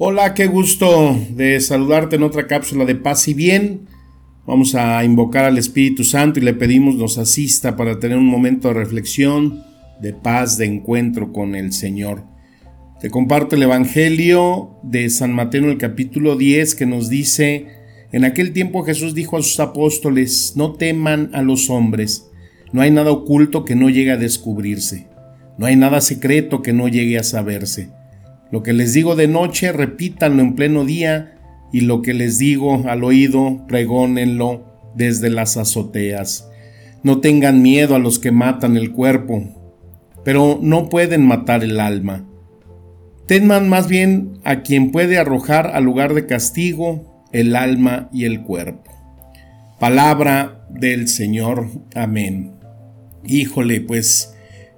Hola, qué gusto de saludarte en otra cápsula de paz y bien. Vamos a invocar al Espíritu Santo y le pedimos nos asista para tener un momento de reflexión, de paz, de encuentro con el Señor. Te comparto el Evangelio de San Mateo el capítulo 10 que nos dice, en aquel tiempo Jesús dijo a sus apóstoles, no teman a los hombres, no hay nada oculto que no llegue a descubrirse, no hay nada secreto que no llegue a saberse. Lo que les digo de noche, repítanlo en pleno día, y lo que les digo al oído, pregónenlo desde las azoteas. No tengan miedo a los que matan el cuerpo, pero no pueden matar el alma. Teman más bien a quien puede arrojar al lugar de castigo el alma y el cuerpo. Palabra del Señor. Amén. Híjole, pues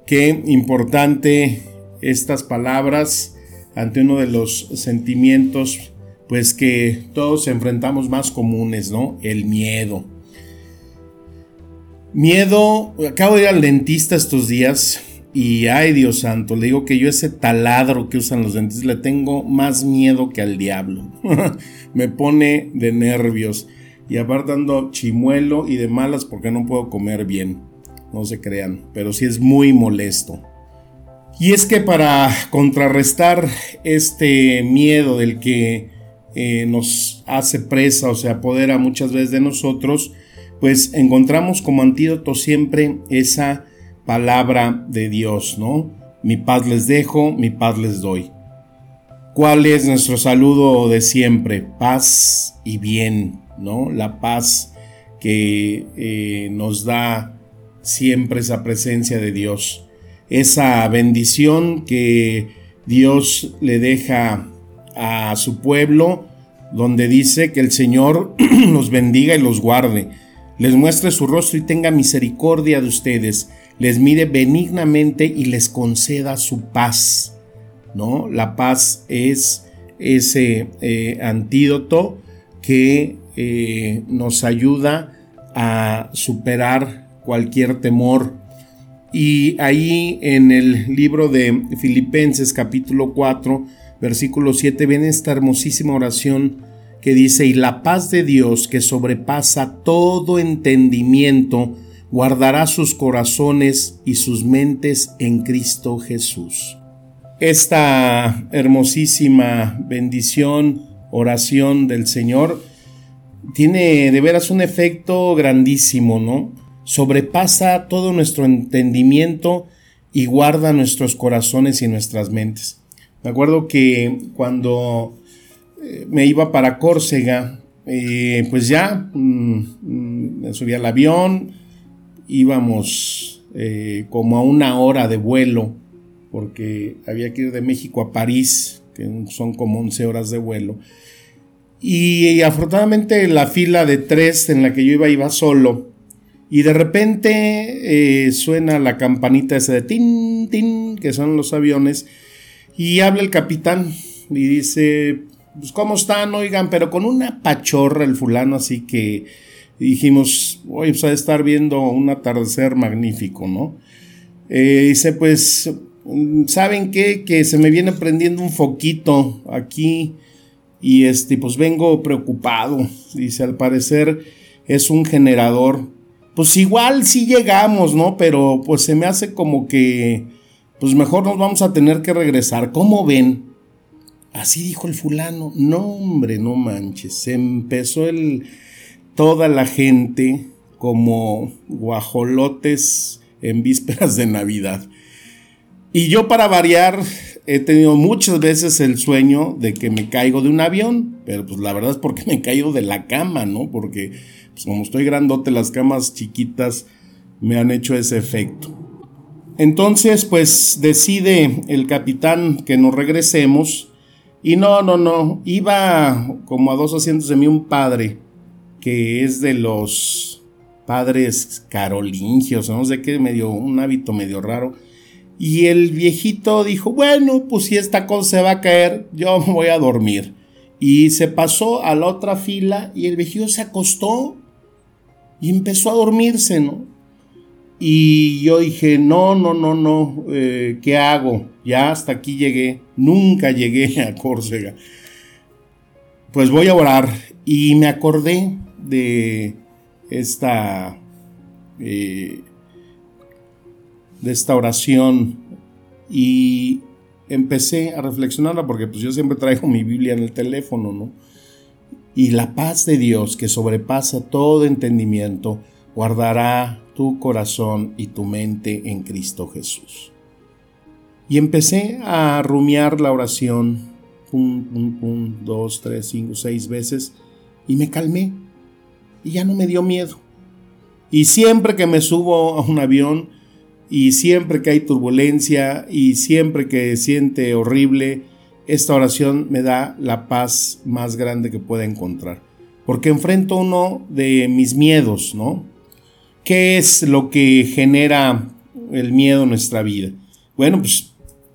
qué importante estas palabras ante uno de los sentimientos pues que todos enfrentamos más comunes, ¿no? El miedo. Miedo, acabo de ir al dentista estos días y ay Dios santo, le digo que yo ese taladro que usan los dentistas le tengo más miedo que al diablo. Me pone de nervios y aparte ando chimuelo y de malas porque no puedo comer bien. No se crean, pero sí es muy molesto. Y es que para contrarrestar este miedo del que eh, nos hace presa o se apodera muchas veces de nosotros, pues encontramos como antídoto siempre esa palabra de Dios, ¿no? Mi paz les dejo, mi paz les doy. ¿Cuál es nuestro saludo de siempre? Paz y bien, ¿no? La paz que eh, nos da siempre esa presencia de Dios, esa bendición que Dios le deja a su pueblo, donde dice que el Señor los bendiga y los guarde, les muestre su rostro y tenga misericordia de ustedes, les mire benignamente y les conceda su paz. ¿no? La paz es ese eh, antídoto que eh, nos ayuda a superar cualquier temor. Y ahí en el libro de Filipenses capítulo 4, versículo 7, ven esta hermosísima oración que dice, y la paz de Dios que sobrepasa todo entendimiento, guardará sus corazones y sus mentes en Cristo Jesús. Esta hermosísima bendición, oración del Señor, tiene de veras un efecto grandísimo, ¿no? Sobrepasa todo nuestro entendimiento y guarda nuestros corazones y nuestras mentes. Me acuerdo que cuando eh, me iba para Córcega, eh, pues ya mm, mm, me subí al avión, íbamos eh, como a una hora de vuelo, porque había que ir de México a París, que son como 11 horas de vuelo. Y, afortunadamente la fila de tres en la que yo iba iba solo. Y de repente eh, suena la campanita esa de tin, tin, que son los aviones. Y habla el capitán y dice, pues ¿cómo están? Oigan, pero con una pachorra el fulano, así que dijimos, oye, pues a estar viendo un atardecer magnífico, ¿no? Eh, dice, pues, ¿saben qué? Que se me viene prendiendo un foquito aquí y este, pues vengo preocupado. Dice, al parecer es un generador. Pues igual sí llegamos, ¿no? Pero pues se me hace como que, pues mejor nos vamos a tener que regresar. ¿Cómo ven? Así dijo el fulano. No, hombre, no manches. Se empezó el toda la gente como guajolotes en vísperas de Navidad. Y yo para variar he tenido muchas veces el sueño de que me caigo de un avión, pero pues la verdad es porque me caído de la cama, ¿no? Porque pues como estoy grandote, las camas chiquitas me han hecho ese efecto. Entonces, pues decide el capitán que nos regresemos Y no, no, no, iba como a dos asientos de mí un padre que es de los padres carolingios, no sé qué, medio, un hábito medio raro. Y el viejito dijo, bueno, pues si esta cosa se va a caer, yo voy a dormir. Y se pasó a la otra fila y el viejito se acostó y empezó a dormirse, ¿no? Y yo dije, no, no, no, no, eh, ¿qué hago? Ya hasta aquí llegué, nunca llegué a Córcega. Pues voy a orar. Y me acordé de esta, eh, de esta oración y empecé a reflexionarla porque pues yo siempre traigo mi Biblia en el teléfono, ¿no? Y la paz de Dios que sobrepasa todo entendimiento guardará tu corazón y tu mente en Cristo Jesús. Y empecé a rumiar la oración, pum, pum, pum, dos, tres, cinco, seis veces, y me calmé, y ya no me dio miedo. Y siempre que me subo a un avión, y siempre que hay turbulencia, y siempre que siente horrible, esta oración me da la paz más grande que pueda encontrar. Porque enfrento uno de mis miedos, ¿no? ¿Qué es lo que genera el miedo en nuestra vida? Bueno, pues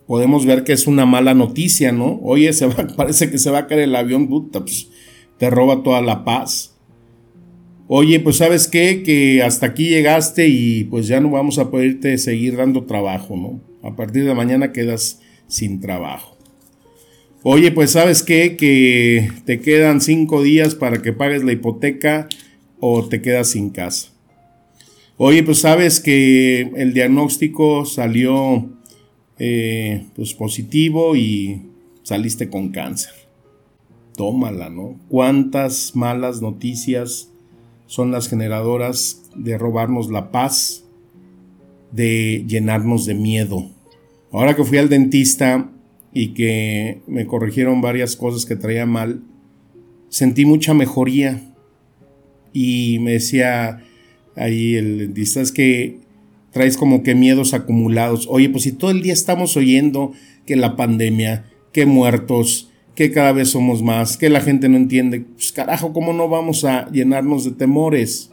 podemos ver que es una mala noticia, ¿no? Oye, se parece que se va a caer el avión, puta, pues te roba toda la paz. Oye, pues sabes qué, que hasta aquí llegaste y pues ya no vamos a poderte seguir dando trabajo, ¿no? A partir de mañana quedas sin trabajo. Oye, pues sabes qué, que te quedan cinco días para que pagues la hipoteca o te quedas sin casa. Oye, pues sabes que el diagnóstico salió eh, pues positivo y saliste con cáncer. Tómala, ¿no? ¿Cuántas malas noticias son las generadoras de robarnos la paz, de llenarnos de miedo? Ahora que fui al dentista y que me corrigieron varias cosas que traía mal, sentí mucha mejoría y me decía, ahí el dentista, es que traes como que miedos acumulados. Oye, pues si todo el día estamos oyendo que la pandemia, que muertos, que cada vez somos más, que la gente no entiende, pues carajo, ¿cómo no vamos a llenarnos de temores?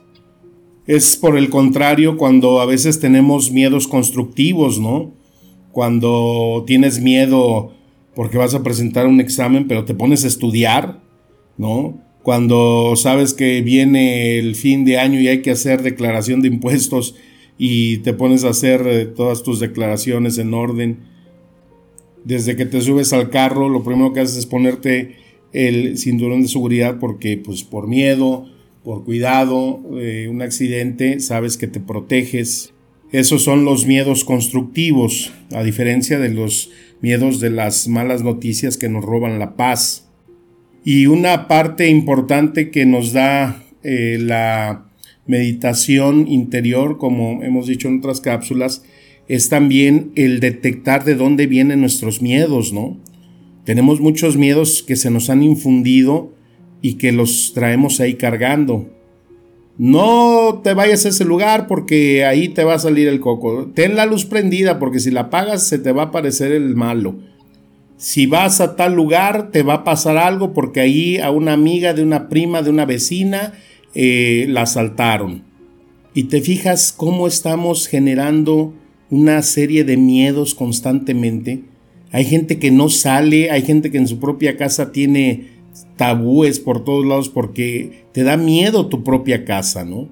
Es por el contrario cuando a veces tenemos miedos constructivos, ¿no? Cuando tienes miedo porque vas a presentar un examen, pero te pones a estudiar, ¿no? cuando sabes que viene el fin de año y hay que hacer declaración de impuestos y te pones a hacer eh, todas tus declaraciones en orden. Desde que te subes al carro, lo primero que haces es ponerte el cinturón de seguridad porque pues por miedo, por cuidado, eh, un accidente, sabes que te proteges. Esos son los miedos constructivos, a diferencia de los miedos de las malas noticias que nos roban la paz. Y una parte importante que nos da eh, la meditación interior, como hemos dicho en otras cápsulas, es también el detectar de dónde vienen nuestros miedos, ¿no? Tenemos muchos miedos que se nos han infundido y que los traemos ahí cargando. No te vayas a ese lugar porque ahí te va a salir el coco. Ten la luz prendida porque si la apagas se te va a aparecer el malo si vas a tal lugar te va a pasar algo porque ahí a una amiga de una prima, de una vecina, eh, la asaltaron. Y te fijas cómo estamos generando una serie de miedos constantemente. Hay gente que no sale, hay gente que en su propia casa tiene tabúes por todos lados porque te da miedo tu propia casa, ¿no?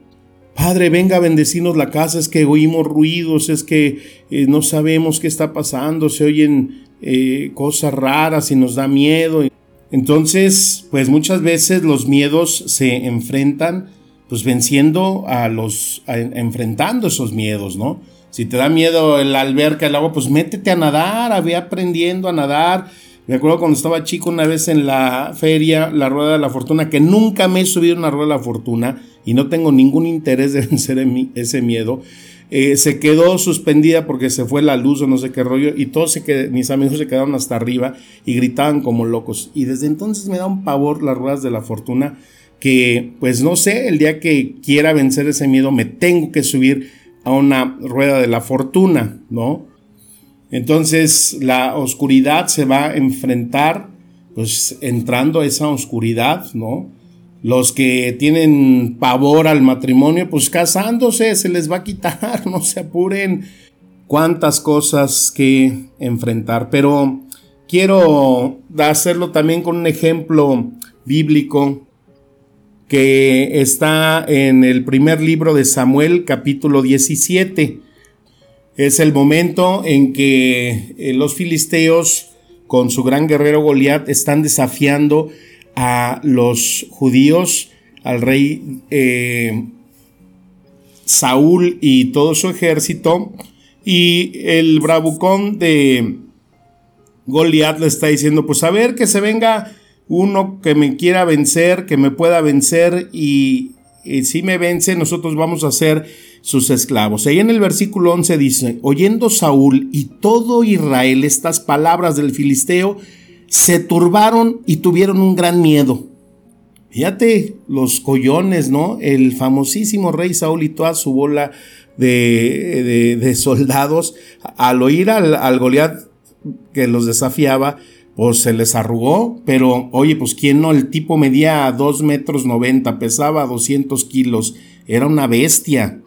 Padre, venga a bendecirnos la casa, es que oímos ruidos, es que eh, no sabemos qué está pasando, se oyen eh, cosas raras y nos da miedo. Entonces, pues muchas veces los miedos se enfrentan, pues venciendo a los, enfrentando esos miedos, ¿no? Si te da miedo el alberca, el agua, pues métete a nadar, ve aprendiendo a nadar. Me acuerdo cuando estaba chico una vez en la feria, la Rueda de la Fortuna, que nunca me he subido una Rueda de la Fortuna y no tengo ningún interés de vencer ese miedo. Eh, se quedó suspendida porque se fue la luz o no sé qué rollo y todos se mis amigos se quedaron hasta arriba y gritaban como locos. Y desde entonces me da un pavor las ruedas de la fortuna que pues no sé, el día que quiera vencer ese miedo me tengo que subir a una rueda de la fortuna, ¿no? Entonces la oscuridad se va a enfrentar pues entrando a esa oscuridad, ¿no? Los que tienen pavor al matrimonio, pues casándose se les va a quitar, no se apuren. Cuántas cosas que enfrentar, pero quiero hacerlo también con un ejemplo bíblico que está en el primer libro de Samuel, capítulo 17. Es el momento en que eh, los filisteos, con su gran guerrero Goliat, están desafiando a los judíos, al rey eh, Saúl y todo su ejército. Y el bravucón de Goliat le está diciendo, pues a ver que se venga uno que me quiera vencer, que me pueda vencer y, si me vence, nosotros vamos a ser sus esclavos. Ahí en el versículo 11 dice, oyendo Saúl y todo Israel estas palabras del filisteo, se turbaron y tuvieron un gran miedo. Fíjate los collones, ¿no? El famosísimo rey Saúl y toda su bola de, de, soldados, al oír al, al Goliat que los desafiaba, pues se les arrugó, pero oye, pues quién no, el tipo medía 2 metros 90, pesaba 200 kilos, era una bestia.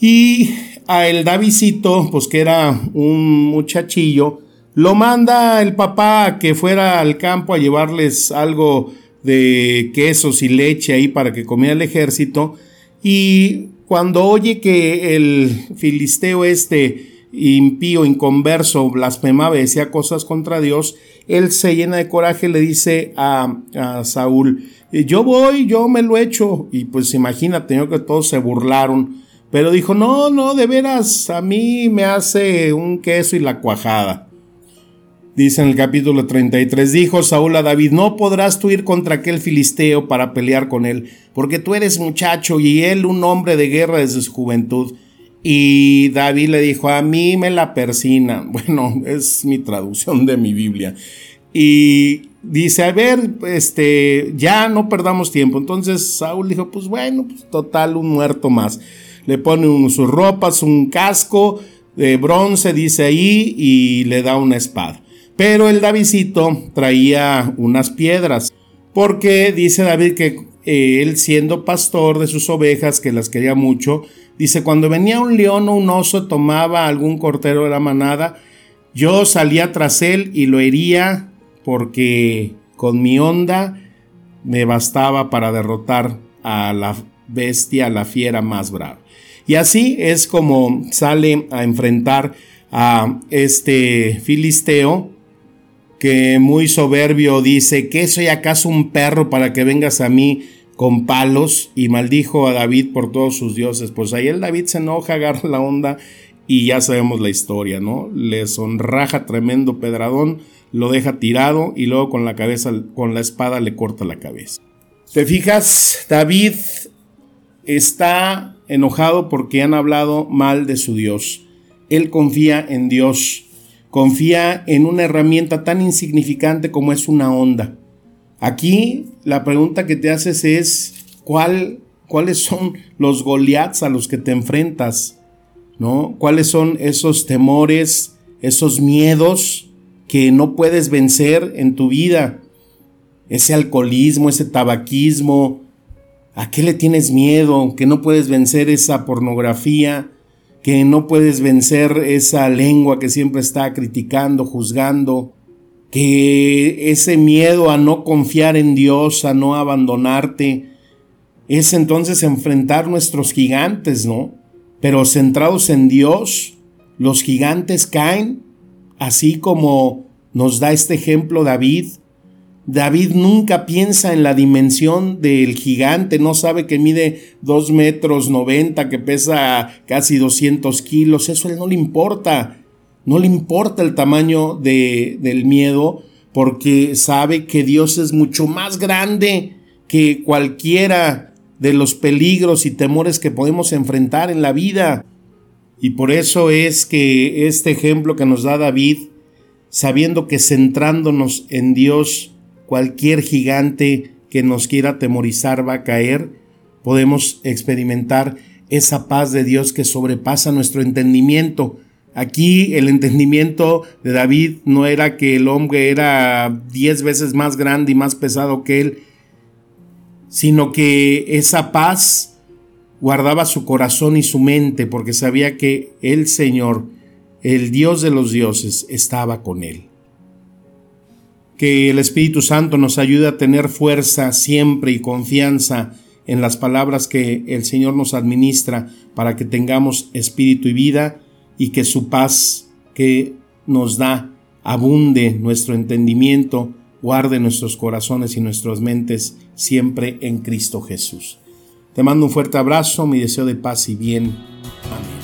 Y a el Davidcito, pues que era un muchachillo, lo manda el papá que fuera al campo a llevarles algo de quesos y leche ahí para que comiera el ejército. Y cuando oye que el filisteo este impío, inconverso, blasfemaba y decía cosas contra Dios, él se llena de coraje, le dice a, Saúl, yo voy, yo me lo echo. Y pues imagínate, yo que todos se burlaron. Pero dijo, no, no, de veras, a mí me hace un queso y la cuajada. Dice en el capítulo 33, dijo Saúl a David, no podrás tú ir contra aquel filisteo para pelear con él, porque tú eres muchacho y él un hombre de guerra desde su juventud. Y David le dijo, a mí me la persina. Bueno, es mi traducción de mi Biblia. Y dice, a ver, este, ya no perdamos tiempo. Entonces Saúl dijo, pues bueno, pues total, un muerto más. Le pone sus ropas, un casco de bronce, dice ahí, y le da una espada. Pero el Davidcito traía unas piedras, porque dice David que eh, él siendo pastor de sus ovejas, que las quería mucho, Dice, cuando venía un león o un oso, tomaba algún cortero de la manada, yo salía tras él y lo hería porque con mi onda me bastaba para derrotar a la bestia, a la fiera más brava. Y así es como sale a enfrentar a este filisteo que muy soberbio dice, ¿qué soy acaso un perro para que vengas a mí con palos y maldijo a David por todos sus dioses. Pues ahí el David se enoja, agarra la onda y ya sabemos la historia, ¿no? Le sonraja tremendo pedradón, lo deja tirado y luego con la cabeza, con la espada le corta la cabeza. ¿Te fijas? David está enojado porque han hablado mal de su Dios. Él confía en Dios, confía en una herramienta tan insignificante como es una onda. Aquí la pregunta que te haces es, ¿cuál, ¿cuáles son los Goliaths a los que te enfrentas? ¿No? ¿Cuáles son esos temores, esos miedos que no puedes vencer en tu vida? Ese alcoholismo, ese tabaquismo, ¿a qué le tienes miedo? Que no puedes vencer esa pornografía, que no puedes vencer esa lengua que siempre está criticando, juzgando, que ese miedo a no confiar en Dios, a no abandonarte, es entonces enfrentar nuestros gigantes, ¿no? Pero centrados en Dios, los gigantes caen, así como nos da este ejemplo David. David nunca piensa en la dimensión del gigante, no sabe que mide 2 metros 90, que pesa casi 200 kilos, eso a él no le importa. No le importa el tamaño de, del miedo porque sabe que Dios es mucho más grande que cualquiera de los peligros y temores que podemos enfrentar en la vida. Y por eso es que este ejemplo que nos da David, sabiendo que centrándonos en Dios, cualquier gigante que nos quiera atemorizar va a caer, podemos experimentar esa paz de Dios que sobrepasa nuestro entendimiento Aquí el entendimiento de David no era que el hombre era diez veces más grande y más pesado que él, sino que esa paz guardaba su corazón y su mente porque sabía que el Señor, el Dios de los dioses, estaba con él. Que el Espíritu Santo nos ayude a tener fuerza siempre y confianza en las palabras que el Señor nos administra para que tengamos espíritu y vida y que su paz que nos da abunde nuestro entendimiento, guarde nuestros corazones y nuestras mentes siempre en Cristo Jesús. Te mando un fuerte abrazo, mi deseo de paz y bien. Amén.